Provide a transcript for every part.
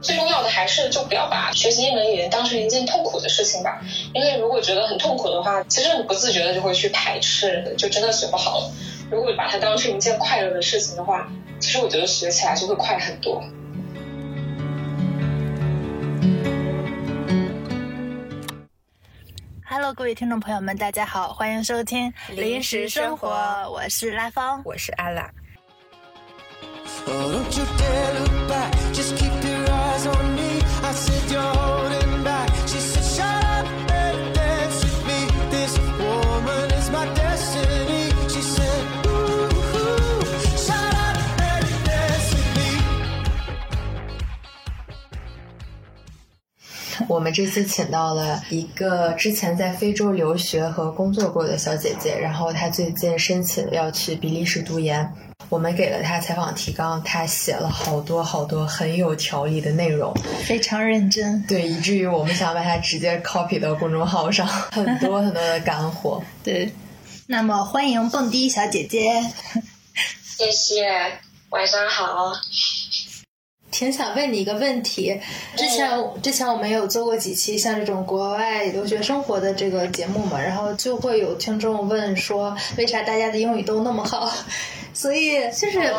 最重要的还是就不要把学习一门语言当成一件痛苦的事情吧，因为如果觉得很痛苦的话，其实你不自觉的就会去排斥，就真的学不好了。如果把它当成一件快乐的事情的话，其实我觉得学起来就会快很多。Hello，各位听众朋友们，大家好，欢迎收听临时生活，我是拉芳，我是阿拉。我们这次请到了一个之前在非洲留学和工作过的小姐姐，然后她最近申请要去比利时读研。我们给了他采访提纲，他写了好多好多很有条理的内容，非常认真。对，以至于我们想把它直接 copy 到公众号上，很多很多的干货。对，那么欢迎蹦迪小姐姐，谢谢，晚上好。挺想问你一个问题，之前之前我们有做过几期像这种国外留学生活的这个节目嘛，然后就会有听众问说，为啥大家的英语都那么好？所以就是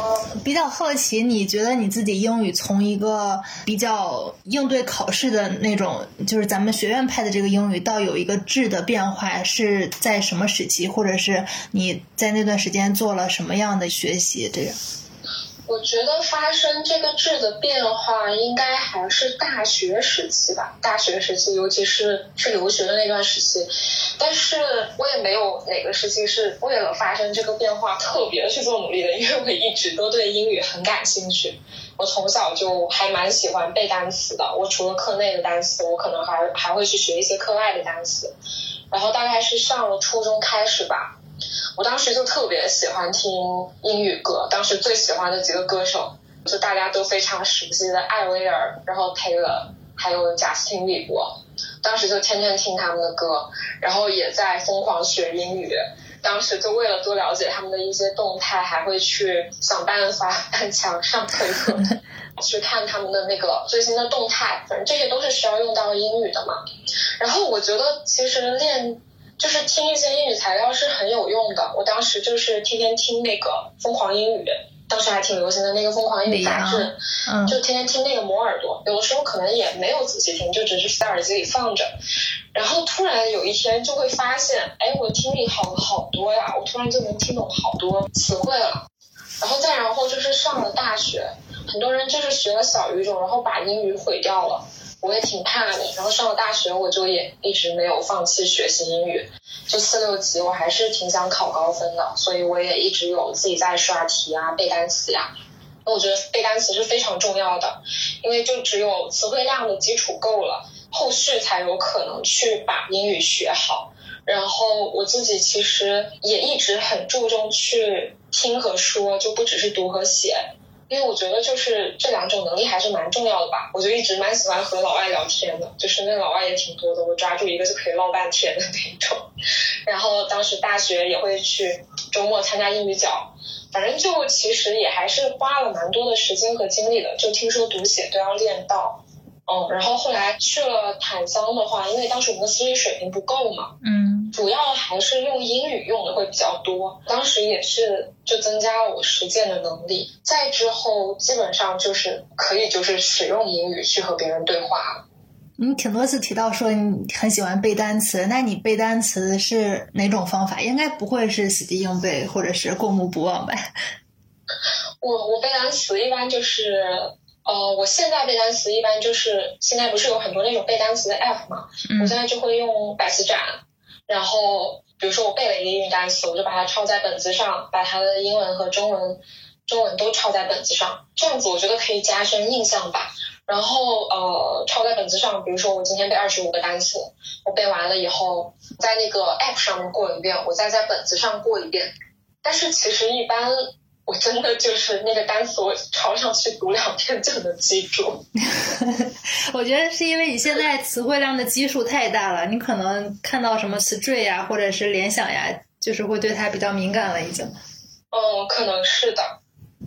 比较好奇，你觉得你自己英语从一个比较应对考试的那种，就是咱们学院派的这个英语，到有一个质的变化，是在什么时期，或者是你在那段时间做了什么样的学习？这样。我觉得发生这个质的变化，应该还是大学时期吧。大学时期，尤其是去留学的那段时期，但是我也没有哪个时期是为了发生这个变化特别去做努力的，因为我一直都对英语很感兴趣。我从小就还蛮喜欢背单词的。我除了课内的单词，我可能还还会去学一些课外的单词。然后大概是上了初中开始吧。我当时就特别喜欢听英语歌，当时最喜欢的几个歌手，就大家都非常熟悉的艾薇儿，然后 Taylor，还有贾斯汀比伯，当时就天天听他们的歌，然后也在疯狂学英语。当时就为了多了解他们的一些动态，还会去想办法 翻墙上推特，去看他们的那个最新的动态，反正这些都是需要用到英语的嘛。然后我觉得其实练。就是听一些英语材料是很有用的。我当时就是天天听那个《疯狂英语》，当时还挺流行的那个《疯狂英语》杂志，就天天听那个磨耳朵。有的时候可能也没有仔细听，就只是在耳机里放着。然后突然有一天就会发现，哎，我的听力好了好多呀！我突然就能听懂好多词汇了。然后再然后就是上了大学，很多人就是学了小语种，然后把英语毁掉了。我也挺怕的，然后上了大学，我就也一直没有放弃学习英语。就四六级，我还是挺想考高分的，所以我也一直有自己在刷题啊、背单词呀。那我觉得背单词是非常重要的，因为就只有词汇量的基础够了，后续才有可能去把英语学好。然后我自己其实也一直很注重去听和说，就不只是读和写。因为我觉得就是这两种能力还是蛮重要的吧，我就一直蛮喜欢和老外聊天的，就是那老外也挺多的，我抓住一个就可以唠半天的那种。然后当时大学也会去周末参加英语角，反正就其实也还是花了蛮多的时间和精力的，就听说读写都要练到。嗯，然后后来去了坦桑的话，因为当时我们的心理水平不够嘛，嗯，主要还是用英语用的会比较多。当时也是就增加了我实践的能力。再之后，基本上就是可以就是使用英语去和别人对话了。你挺多次提到说你很喜欢背单词，那你背单词是哪种方法？应该不会是死记硬背或者是过目不忘吧？我我背单词一般就是。呃，我现在背单词一般就是现在不是有很多那种背单词的 app 嘛，我现在就会用百词斩，然后比如说我背了一个英语单词，我就把它抄在本子上，把它的英文和中文中文都抄在本子上，这样子我觉得可以加深印象吧。然后呃，抄在本子上，比如说我今天背二十五个单词，我背完了以后，在那个 app 上面过一遍，我再在本子上过一遍。但是其实一般。我真的就是那个单词，我抄上去读两遍就能记住。我觉得是因为你现在词汇量的基数太大了，你可能看到什么词缀呀，或者是联想呀，就是会对它比较敏感了已经。嗯，可能是的。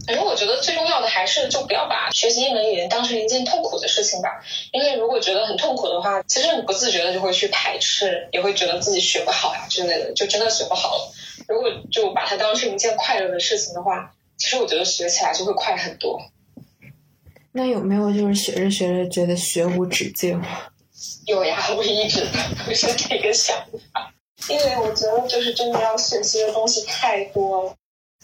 反正我觉得最重要的还是就不要把学习一门语言当成一件痛苦的事情吧，因为如果觉得很痛苦的话，其实你不自觉的就会去排斥，也会觉得自己学不好呀之类的，就真的学不好了。如果就把它当成一件快乐的事情的话，其实我觉得学起来就会快很多。那有没有就是学着学着觉得学无止境？有呀，我一直都是这个想法，因为我觉得就是真的要学习的东西太多了。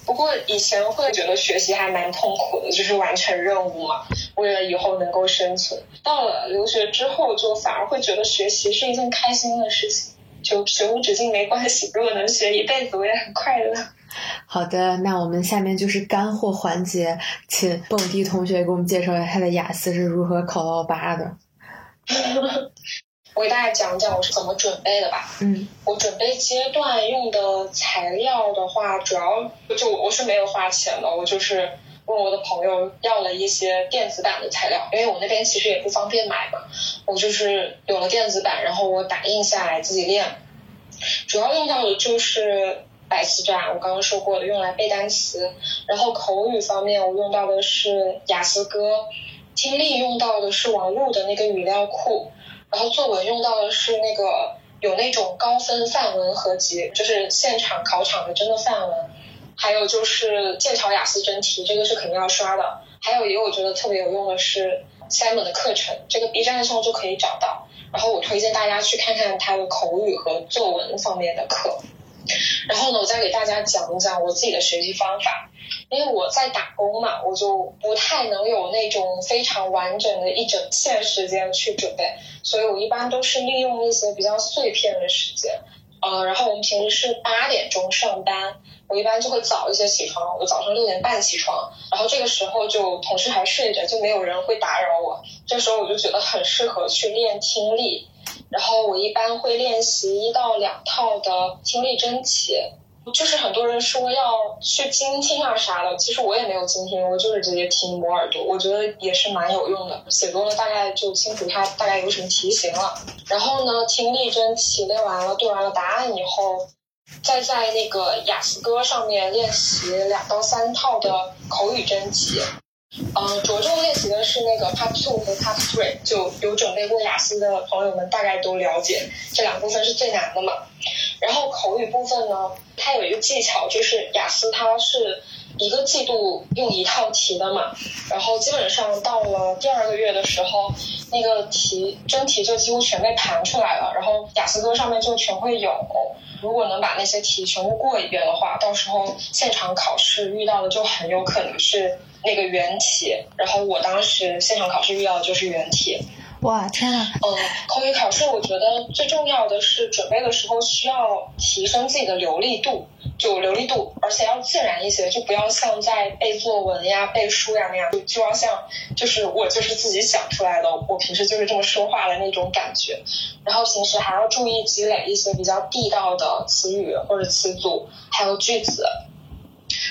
不过以前会觉得学习还蛮痛苦的，就是完成任务嘛，为了以后能够生存。到了留学之后，就反而会觉得学习是一件开心的事情，就学无止境没关系，如果能学一辈子，我也很快乐。好的，那我们下面就是干货环节，请蹦迪同学给我们介绍一下他的雅思是如何考到八的。我给大家讲讲我是怎么准备的吧。嗯，我准备阶段用的材料的话，主要就我是没有花钱的，我就是问我的朋友要了一些电子版的材料，因为我那边其实也不方便买嘛。我就是有了电子版，然后我打印下来自己练。主要用到的就是百词斩，我刚刚说过的，用来背单词。然后口语方面，我用到的是雅思哥。听力用到的是网络的那个语料库。然后作文用到的是那个有那种高分范文合集，就是现场考场的真的范文，还有就是剑桥雅思真题，这个是肯定要刷的。还有一个我觉得特别有用的是 Simon 的课程，这个 B 站上就可以找到。然后我推荐大家去看看他的口语和作文方面的课。然后呢，我再给大家讲一讲我自己的学习方法。因为我在打工嘛，我就不太能有那种非常完整的一整线时间去准备，所以我一般都是利用一些比较碎片的时间。呃，然后我们平时是八点钟上班，我一般就会早一些起床，我早上六点半起床，然后这个时候就同事还睡着，就没有人会打扰我，这时候我就觉得很适合去练听力，然后我一般会练习一到两套的听力真题。就是很多人说要去精听啊啥的，其实我也没有精听，我就是直接听磨耳朵，我觉得也是蛮有用的。写多了大概就清楚它大概有什么题型了。然后呢，听力真题练完了，对完了答案以后，再在那个雅思哥上面练习两到三套的口语真题。嗯，着重练习的是那个 Part Two 和 Part Three，就有准备过雅思的朋友们大概都了解，这两部分是最难的嘛。然后口语部分呢，它有一个技巧，就是雅思它是一个季度用一套题的嘛，然后基本上到了第二个月的时候，那个题真题就几乎全被盘出来了，然后雅思哥上面就全会有。如果能把那些题全部过一遍的话，到时候现场考试遇到的就很有可能是那个原题，然后我当时现场考试遇到的就是原题。哇天呐！嗯，口语考试我觉得最重要的是准备的时候需要提升自己的流利度，就流利度，而且要自然一些，就不要像在背作文呀、背书呀那样，就就要像就是我就是自己想出来的，我平时就是这么说话的那种感觉。然后平时还要注意积累一些比较地道的词语或者词组，还有句子。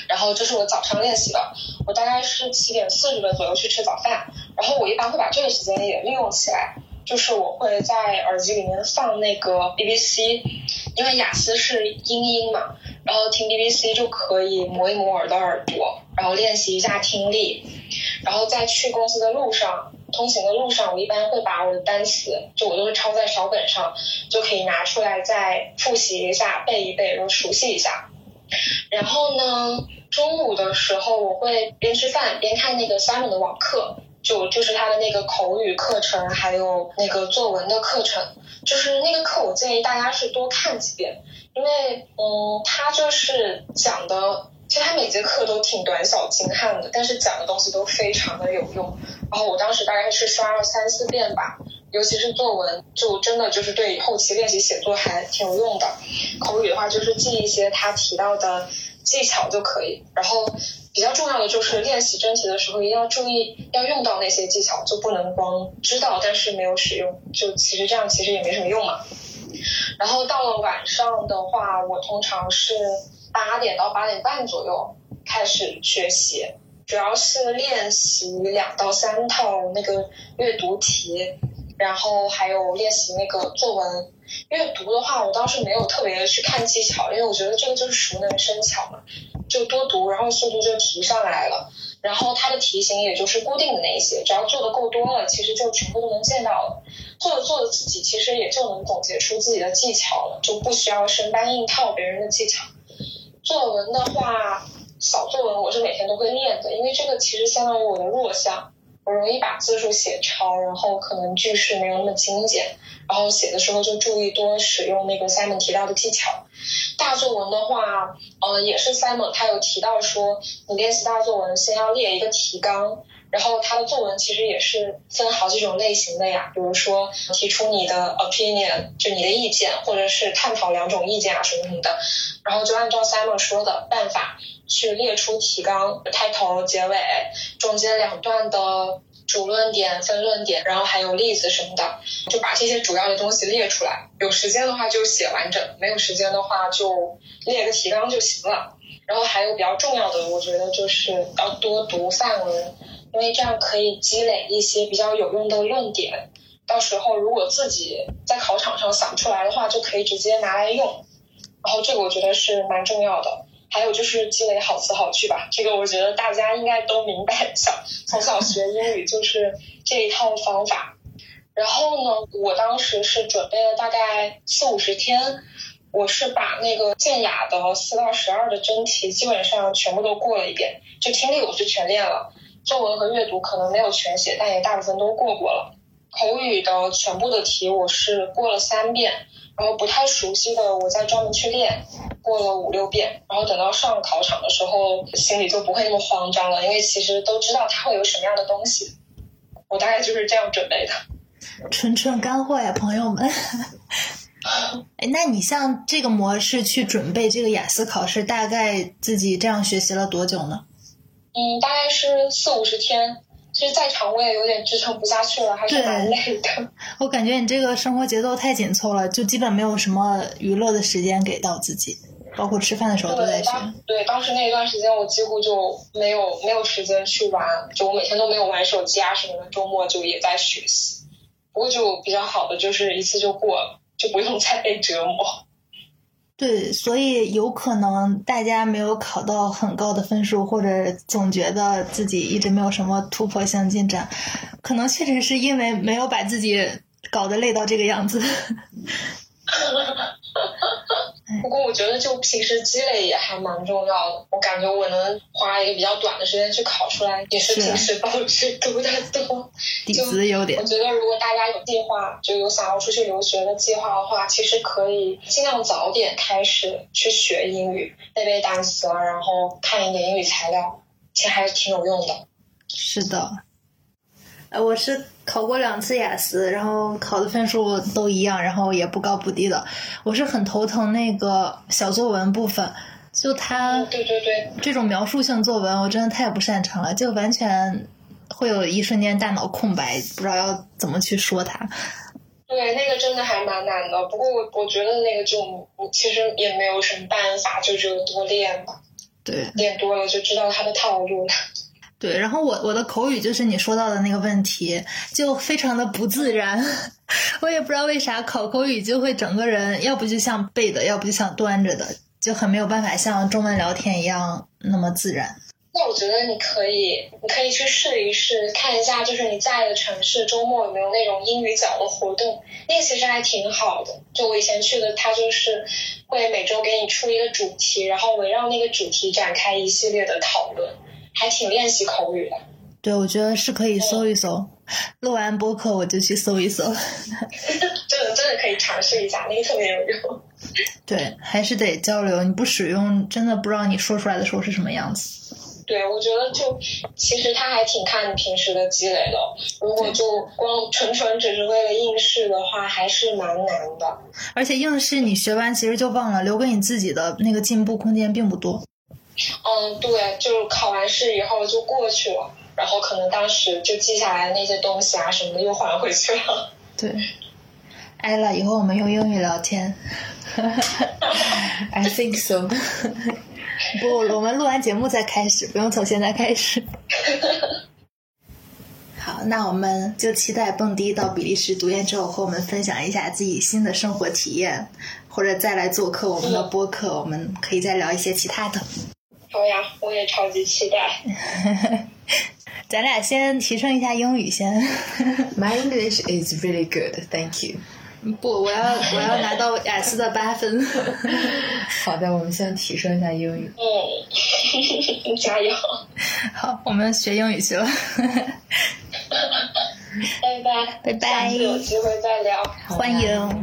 然后这是我早上练习的，我大概是七点四十分左右去吃早饭，然后我一般会把这个时间也利用起来，就是我会在耳机里面放那个 BBC，因为雅思是英音嘛，然后听 BBC 就可以磨一磨耳的耳朵，然后练习一下听力，然后在去公司的路上，通行的路上，我一般会把我的单词，就我都是抄在小本上，就可以拿出来再复习一下，背一背，然后熟悉一下，然后呢。中午的时候，我会边吃饭边看那个 Simon 的网课，就就是他的那个口语课程，还有那个作文的课程。就是那个课，我建议大家是多看几遍，因为嗯，他就是讲的，其实他每节课都挺短小精悍的，但是讲的东西都非常的有用。然后我当时大概是刷了三四遍吧，尤其是作文，就真的就是对后期练习写作还挺有用的。口语的话，就是记一些他提到的。技巧就可以，然后比较重要的就是练习真题的时候一定要注意要用到那些技巧，就不能光知道但是没有使用，就其实这样其实也没什么用嘛。然后到了晚上的话，我通常是八点到八点半左右开始学习，主要是练习两到三套那个阅读题，然后还有练习那个作文。阅读的话，我倒是没有特别的去看技巧，因为我觉得这个就是熟能生巧嘛，就多读，然后速度就提上来了。然后它的题型也就是固定的那一些，只要做的够多了，其实就全部都能见到了。做着做着，自己其实也就能总结出自己的技巧了，就不需要生搬硬套别人的技巧。作文的话，小作文我是每天都会练的，因为这个其实相当于我的弱项。我容易把字数写超，然后可能句式没有那么精简，然后写的时候就注意多使用那个 Simon 提到的技巧。大作文的话，呃，也是 Simon 他有提到说，你练习大作文先要列一个提纲，然后他的作文其实也是分好几种类型的呀，比如说提出你的 opinion 就你的意见，或者是探讨两种意见啊什么什么的，然后就按照 Simon 说的办法。去列出提纲，开头、结尾、中间两段的主论点、分论点，然后还有例子什么的，就把这些主要的东西列出来。有时间的话就写完整，没有时间的话就列个提纲就行了。然后还有比较重要的，我觉得就是要多读范文，因为这样可以积累一些比较有用的论点。到时候如果自己在考场上想不出来的话，就可以直接拿来用。然后这个我觉得是蛮重要的。还有就是积累好词好句吧，这个我觉得大家应该都明白，小从小学英语就是这一套方法。然后呢，我当时是准备了大概四五十天，我是把那个建雅的四到十二的真题基本上全部都过了一遍，就听力我是全练了，作文和阅读可能没有全写，但也大部分都过过了。口语的全部的题我是过了三遍，然后不太熟悉的我再专门去练。过了五六遍，然后等到上考场的时候，心里就不会那么慌张了，因为其实都知道它会有什么样的东西。我大概就是这样准备的。纯纯干货呀，朋友们！哎，那你像这个模式去准备这个雅思考试，大概自己这样学习了多久呢？嗯，大概是四五十天。其实再长我也有点支撑不下去了，还是蛮累的。我感觉你这个生活节奏太紧凑了，就基本没有什么娱乐的时间给到自己。包括吃饭的时候都在学。对，当时那一段时间我几乎就没有没有时间去玩，就我每天都没有玩手机啊什么的，周末就也在学习。不过就比较好的就是一次就过了，就不用 再被折磨。对，所以有可能大家没有考到很高的分数，或者总觉得自己一直没有什么突破性进展，可能确实是因为没有把自己搞得累到这个样子。不过我觉得就平时积累也还蛮重要的。我感觉我能花一个比较短的时间去考出来，也是平时保持读的多。底子有点。我觉得如果大家有计划，就有想要出去留学的计划的话，其实可以尽量早点开始去学英语，背背单词啊，然后看一点英语材料，其实还是挺有用的。是的。呃，我是考过两次雅思，然后考的分数都一样，然后也不高不低的。我是很头疼那个小作文部分，就它对对对这种描述性作文，我真的太不擅长了，就完全会有一瞬间大脑空白，不知道要怎么去说它。对，那个真的还蛮难的。不过我我觉得那个就其实也没有什么办法，就只有多练吧。对，练多了就知道它的套路了。对，然后我我的口语就是你说到的那个问题，就非常的不自然。我也不知道为啥考口语就会整个人，要不就像背的，要不就像端着的，就很没有办法像中文聊天一样那么自然。那我觉得你可以，你可以去试一试，看一下就是你在的城市周末有没有那种英语角的活动，那个其实还挺好的。就我以前去的，它就是会每周给你出一个主题，然后围绕那个主题展开一系列的讨论。还挺练习口语的，对，我觉得是可以搜一搜。录完播客我就去搜一搜。真的真的可以尝试一下，那个特别有用。对，还是得交流，你不使用，真的不知道你说出来的时候是什么样子。对，我觉得就其实他还挺看你平时的积累的。如果就光纯纯只是为了应试的话，还是蛮难的。而且应试你学完其实就忘了，留给你自己的那个进步空间并不多。嗯，对，就是考完试以后就过去了，然后可能当时就记下来的那些东西啊什么的又还回去了。对，艾拉以后我们用英语聊天。I think so。不，我们录完节目再开始，不用从现在开始。好，那我们就期待蹦迪到比利时读研之后，和我们分享一下自己新的生活体验，或者再来做客我们的播客，我们可以再聊一些其他的。好呀，我也超级期待。咱俩先提升一下英语先。My English is really good, thank you. 不，我要我要拿到雅思的八分。好的，我们先提升一下英语。嗯，加油！好，我们学英语去了。拜拜，拜拜下次有机会再聊。欢迎。